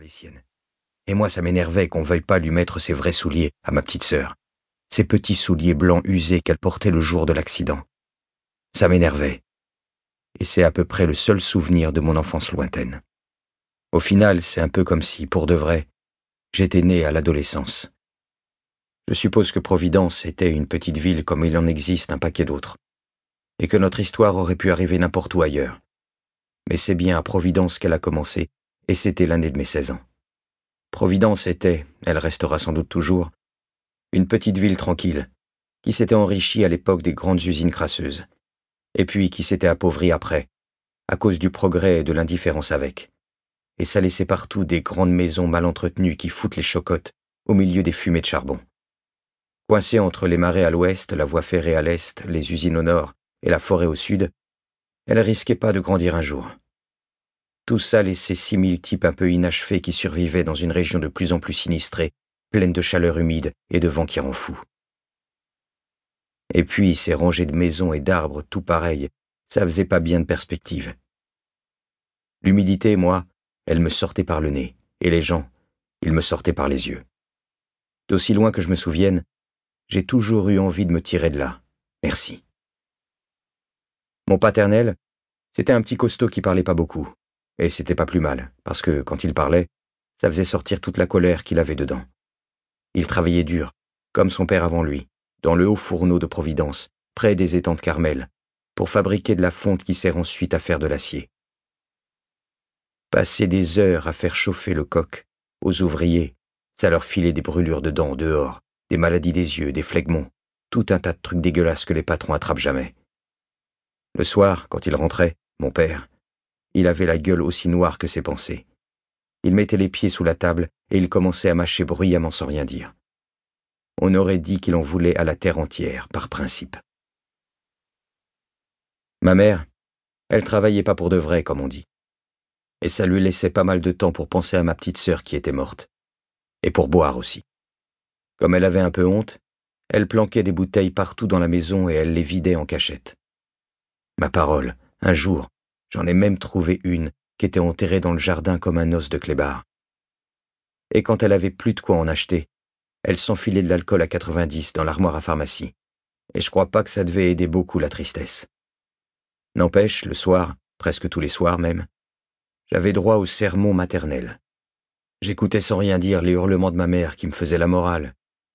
les siennes. Et moi, ça m'énervait qu'on veuille pas lui mettre ses vrais souliers à ma petite sœur, ces petits souliers blancs usés qu'elle portait le jour de l'accident. Ça m'énervait. Et c'est à peu près le seul souvenir de mon enfance lointaine. Au final, c'est un peu comme si, pour de vrai, j'étais né à l'adolescence. Je suppose que Providence était une petite ville comme il en existe un paquet d'autres, et que notre histoire aurait pu arriver n'importe où ailleurs. Mais c'est bien à Providence qu'elle a commencé, et c'était l'année de mes 16 ans. Providence était, elle restera sans doute toujours, une petite ville tranquille, qui s'était enrichie à l'époque des grandes usines crasseuses, et puis qui s'était appauvrie après, à cause du progrès et de l'indifférence avec. Et ça laissait partout des grandes maisons mal entretenues qui foutent les chocottes au milieu des fumées de charbon. Coincée entre les marais à l'ouest, la voie ferrée à l'est, les usines au nord et la forêt au sud, elle risquait pas de grandir un jour. Tout ça laissait six mille types un peu inachevés qui survivaient dans une région de plus en plus sinistrée, pleine de chaleur humide et de vent qui rend fou. Et puis ces rangées de maisons et d'arbres tout pareils, ça faisait pas bien de perspective. L'humidité, moi, elle me sortait par le nez, et les gens, ils me sortaient par les yeux. D'aussi loin que je me souvienne, j'ai toujours eu envie de me tirer de là. Merci. Mon paternel, c'était un petit costaud qui parlait pas beaucoup. Et c'était pas plus mal, parce que quand il parlait, ça faisait sortir toute la colère qu'il avait dedans. Il travaillait dur, comme son père avant lui, dans le haut fourneau de Providence, près des étangs de Carmel, pour fabriquer de la fonte qui sert ensuite à faire de l'acier. Passer des heures à faire chauffer le coq, aux ouvriers, ça leur filait des brûlures de dents dehors, des maladies des yeux, des phlegmons, tout un tas de trucs dégueulasses que les patrons attrapent jamais. Le soir, quand il rentrait, mon père, il avait la gueule aussi noire que ses pensées. Il mettait les pieds sous la table et il commençait à mâcher bruyamment sans rien dire. On aurait dit qu'il en voulait à la terre entière, par principe. Ma mère, elle travaillait pas pour de vrai, comme on dit. Et ça lui laissait pas mal de temps pour penser à ma petite sœur qui était morte. Et pour boire aussi. Comme elle avait un peu honte, elle planquait des bouteilles partout dans la maison et elle les vidait en cachette. Ma parole, un jour, j'en ai même trouvé une qui était enterrée dans le jardin comme un os de clébard. Et quand elle avait plus de quoi en acheter, elle s'enfilait de l'alcool à 90 dans l'armoire à pharmacie. Et je crois pas que ça devait aider beaucoup la tristesse. N'empêche, le soir, presque tous les soirs même, j'avais droit au sermon maternel. J'écoutais sans rien dire les hurlements de ma mère qui me faisaient la morale,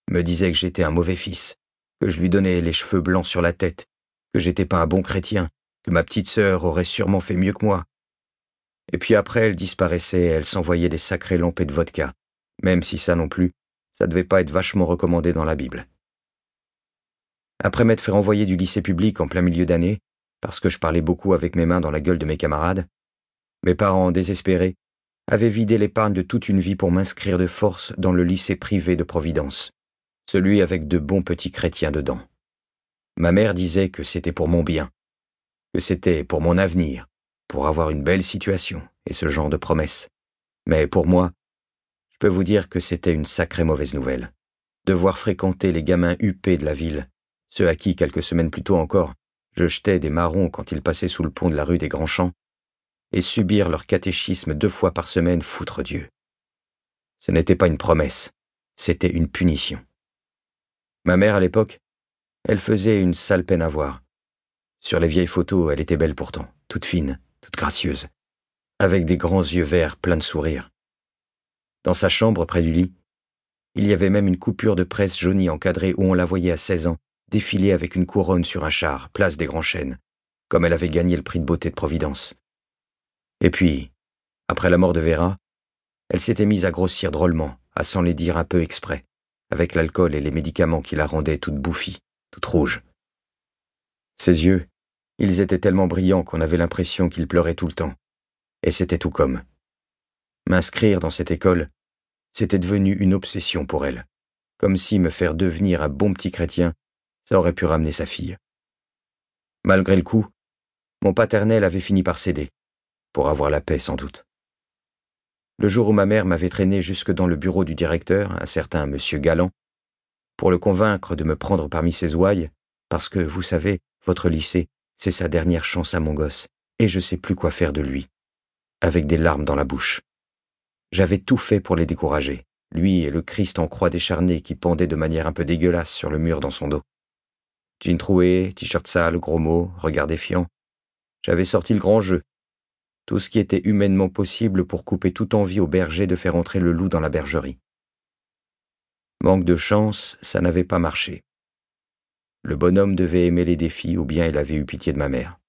me disait que j'étais un mauvais fils, que je lui donnais les cheveux blancs sur la tête, que j'étais pas un bon chrétien, que ma petite sœur aurait sûrement fait mieux que moi. Et puis après, elle disparaissait elle s'envoyait des sacrées lampées de vodka, même si ça non plus, ça devait pas être vachement recommandé dans la Bible. Après m'être fait renvoyer du lycée public en plein milieu d'année, parce que je parlais beaucoup avec mes mains dans la gueule de mes camarades, mes parents, désespérés, avaient vidé l'épargne de toute une vie pour m'inscrire de force dans le lycée privé de Providence celui avec de bons petits chrétiens dedans. Ma mère disait que c'était pour mon bien, que c'était pour mon avenir, pour avoir une belle situation et ce genre de promesses. Mais pour moi, je peux vous dire que c'était une sacrée mauvaise nouvelle. Devoir fréquenter les gamins huppés de la ville, ceux à qui, quelques semaines plus tôt encore, je jetais des marrons quand ils passaient sous le pont de la rue des Grands Champs, et subir leur catéchisme deux fois par semaine foutre Dieu. Ce n'était pas une promesse, c'était une punition. Ma mère, à l'époque, elle faisait une sale peine à voir. Sur les vieilles photos, elle était belle pourtant, toute fine, toute gracieuse, avec des grands yeux verts pleins de sourires. Dans sa chambre près du lit, il y avait même une coupure de presse jaunie encadrée où on la voyait à 16 ans défiler avec une couronne sur un char, place des Grands Chênes, comme elle avait gagné le prix de beauté de Providence. Et puis, après la mort de Vera, elle s'était mise à grossir drôlement, à s'en les dire un peu exprès avec l'alcool et les médicaments qui la rendaient toute bouffie, toute rouge. Ses yeux, ils étaient tellement brillants qu'on avait l'impression qu'il pleurait tout le temps. Et c'était tout comme. M'inscrire dans cette école, c'était devenu une obsession pour elle, comme si me faire devenir un bon petit chrétien, ça aurait pu ramener sa fille. Malgré le coup, mon paternel avait fini par céder, pour avoir la paix sans doute. Le jour où ma mère m'avait traîné jusque dans le bureau du directeur, un certain monsieur Galland, pour le convaincre de me prendre parmi ses ouailles, parce que, vous savez, votre lycée, c'est sa dernière chance à mon gosse, et je sais plus quoi faire de lui, avec des larmes dans la bouche. J'avais tout fait pour les décourager, lui et le Christ en croix décharnée qui pendait de manière un peu dégueulasse sur le mur dans son dos. Jean troué, t-shirt sale, gros mots, regard défiant. J'avais sorti le grand jeu. Tout ce qui était humainement possible pour couper toute envie au berger de faire entrer le loup dans la bergerie. Manque de chance, ça n'avait pas marché. Le bonhomme devait aimer les défis ou bien il avait eu pitié de ma mère.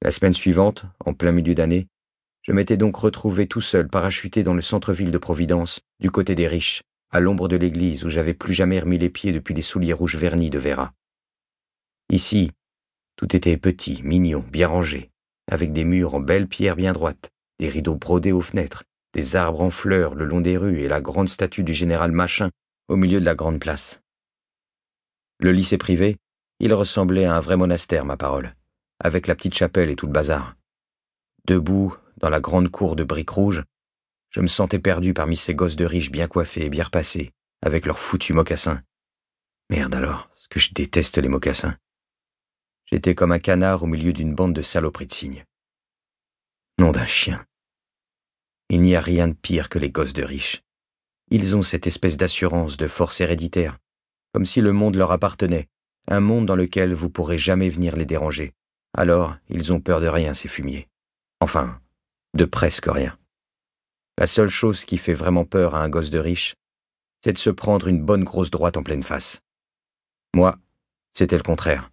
La semaine suivante, en plein milieu d'année, je m'étais donc retrouvé tout seul parachuté dans le centre-ville de Providence, du côté des riches, à l'ombre de l'église où j'avais plus jamais remis les pieds depuis les souliers rouges vernis de Vera. Ici, tout était petit, mignon, bien rangé, avec des murs en belles pierres bien droites, des rideaux brodés aux fenêtres, des arbres en fleurs le long des rues et la grande statue du général Machin au milieu de la grande place. Le lycée privé, il ressemblait à un vrai monastère, ma parole avec la petite chapelle et tout le bazar. Debout, dans la grande cour de briques rouges, je me sentais perdu parmi ces gosses de riches bien coiffés et bien repassés, avec leurs foutus mocassins. Merde alors, ce que je déteste les mocassins? J'étais comme un canard au milieu d'une bande de saloperies de cygnes. Nom d'un chien. Il n'y a rien de pire que les gosses de riches. Ils ont cette espèce d'assurance de force héréditaire, comme si le monde leur appartenait, un monde dans lequel vous pourrez jamais venir les déranger, alors, ils ont peur de rien, ces fumiers. Enfin, de presque rien. La seule chose qui fait vraiment peur à un gosse de riche, c'est de se prendre une bonne grosse droite en pleine face. Moi, c'était le contraire.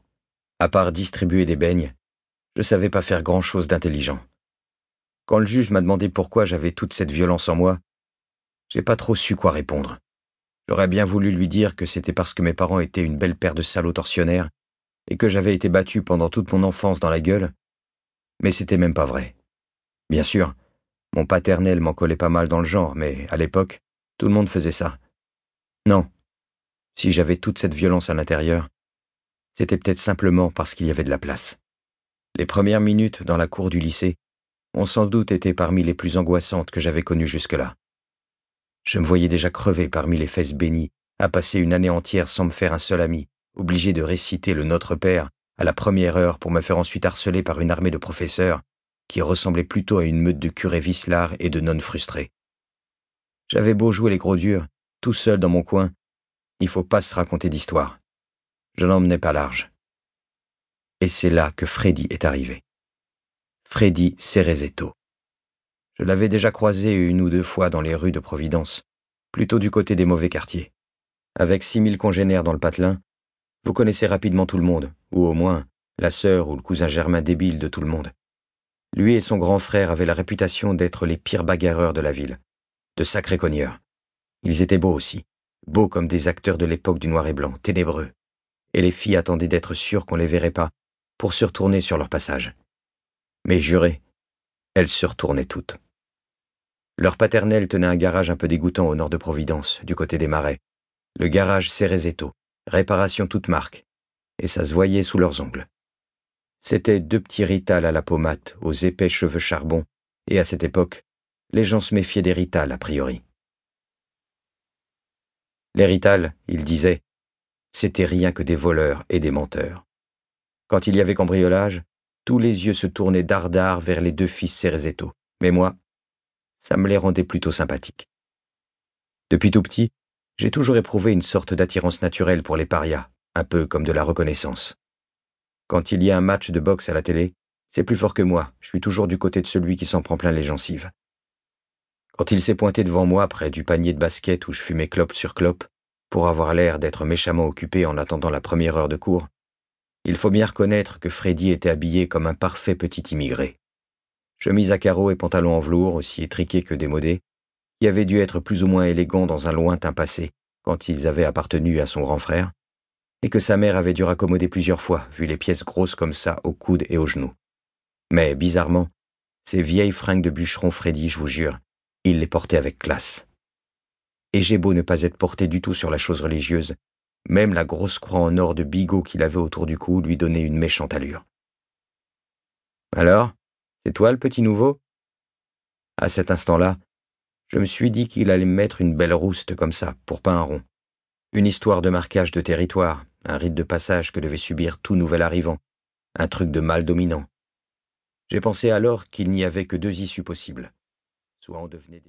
À part distribuer des beignes, je savais pas faire grand-chose d'intelligent. Quand le juge m'a demandé pourquoi j'avais toute cette violence en moi, j'ai pas trop su quoi répondre. J'aurais bien voulu lui dire que c'était parce que mes parents étaient une belle paire de salauds tortionnaires et que j'avais été battu pendant toute mon enfance dans la gueule, mais c'était même pas vrai. Bien sûr, mon paternel m'en collait pas mal dans le genre, mais à l'époque, tout le monde faisait ça. Non, si j'avais toute cette violence à l'intérieur, c'était peut-être simplement parce qu'il y avait de la place. Les premières minutes dans la cour du lycée ont sans doute été parmi les plus angoissantes que j'avais connues jusque-là. Je me voyais déjà crever parmi les fesses bénies, à passer une année entière sans me faire un seul ami, obligé de réciter le Notre Père à la première heure pour me faire ensuite harceler par une armée de professeurs qui ressemblait plutôt à une meute de curés vislards et de nonnes frustrées. J'avais beau jouer les gros durs, tout seul dans mon coin, il faut pas se raconter d'histoire. Je n'emmenais pas large. Et c'est là que Freddy est arrivé. Freddy Cerezetto. Je l'avais déjà croisé une ou deux fois dans les rues de Providence, plutôt du côté des mauvais quartiers. Avec six mille congénères dans le patelin, vous connaissez rapidement tout le monde, ou au moins la sœur ou le cousin germain débile de tout le monde. Lui et son grand frère avaient la réputation d'être les pires bagarreurs de la ville, de sacrés cogneurs. Ils étaient beaux aussi, beaux comme des acteurs de l'époque du noir et blanc, ténébreux, et les filles attendaient d'être sûres qu'on les verrait pas pour se retourner sur leur passage. Mais jurez, elles se retournaient toutes. Leur paternel tenait un garage un peu dégoûtant au nord de Providence, du côté des marais, le garage Cerezetto, réparation toute marque, et ça se voyait sous leurs ongles. C'étaient deux petits ritals à la pommade, aux épais cheveux charbon, et à cette époque, les gens se méfiaient des ritals a priori. Les ritals, il disait, c'étaient rien que des voleurs et des menteurs. Quand il y avait cambriolage, tous les yeux se tournaient dardard vers les deux fils Cerezetto, mais moi, ça me les rendait plutôt sympathiques. Depuis tout petit, j'ai toujours éprouvé une sorte d'attirance naturelle pour les parias, un peu comme de la reconnaissance. Quand il y a un match de boxe à la télé, c'est plus fort que moi, je suis toujours du côté de celui qui s'en prend plein les gencives. Quand il s'est pointé devant moi près du panier de basket où je fumais clope sur clope, pour avoir l'air d'être méchamment occupé en attendant la première heure de cours, il faut bien reconnaître que Freddy était habillé comme un parfait petit immigré. Chemise à carreaux et pantalon en velours, aussi étriqués que démodés, qui avait dû être plus ou moins élégant dans un lointain passé, quand ils avaient appartenu à son grand frère, et que sa mère avait dû raccommoder plusieurs fois, vu les pièces grosses comme ça aux coudes et aux genoux. Mais, bizarrement, ces vieilles fringues de bûcheron Freddy, je vous jure, il les portait avec classe. Et j'ai beau ne pas être porté du tout sur la chose religieuse, même la grosse croix en or de bigot qu'il avait autour du cou lui donnait une méchante allure. Alors, c'est toi le petit nouveau? À cet instant-là, je me suis dit qu'il allait me mettre une belle rouste comme ça, pour pas un rond. Une histoire de marquage de territoire, un rite de passage que devait subir tout nouvel arrivant, un truc de mal dominant. J'ai pensé alors qu'il n'y avait que deux issues possibles. soit on devenait des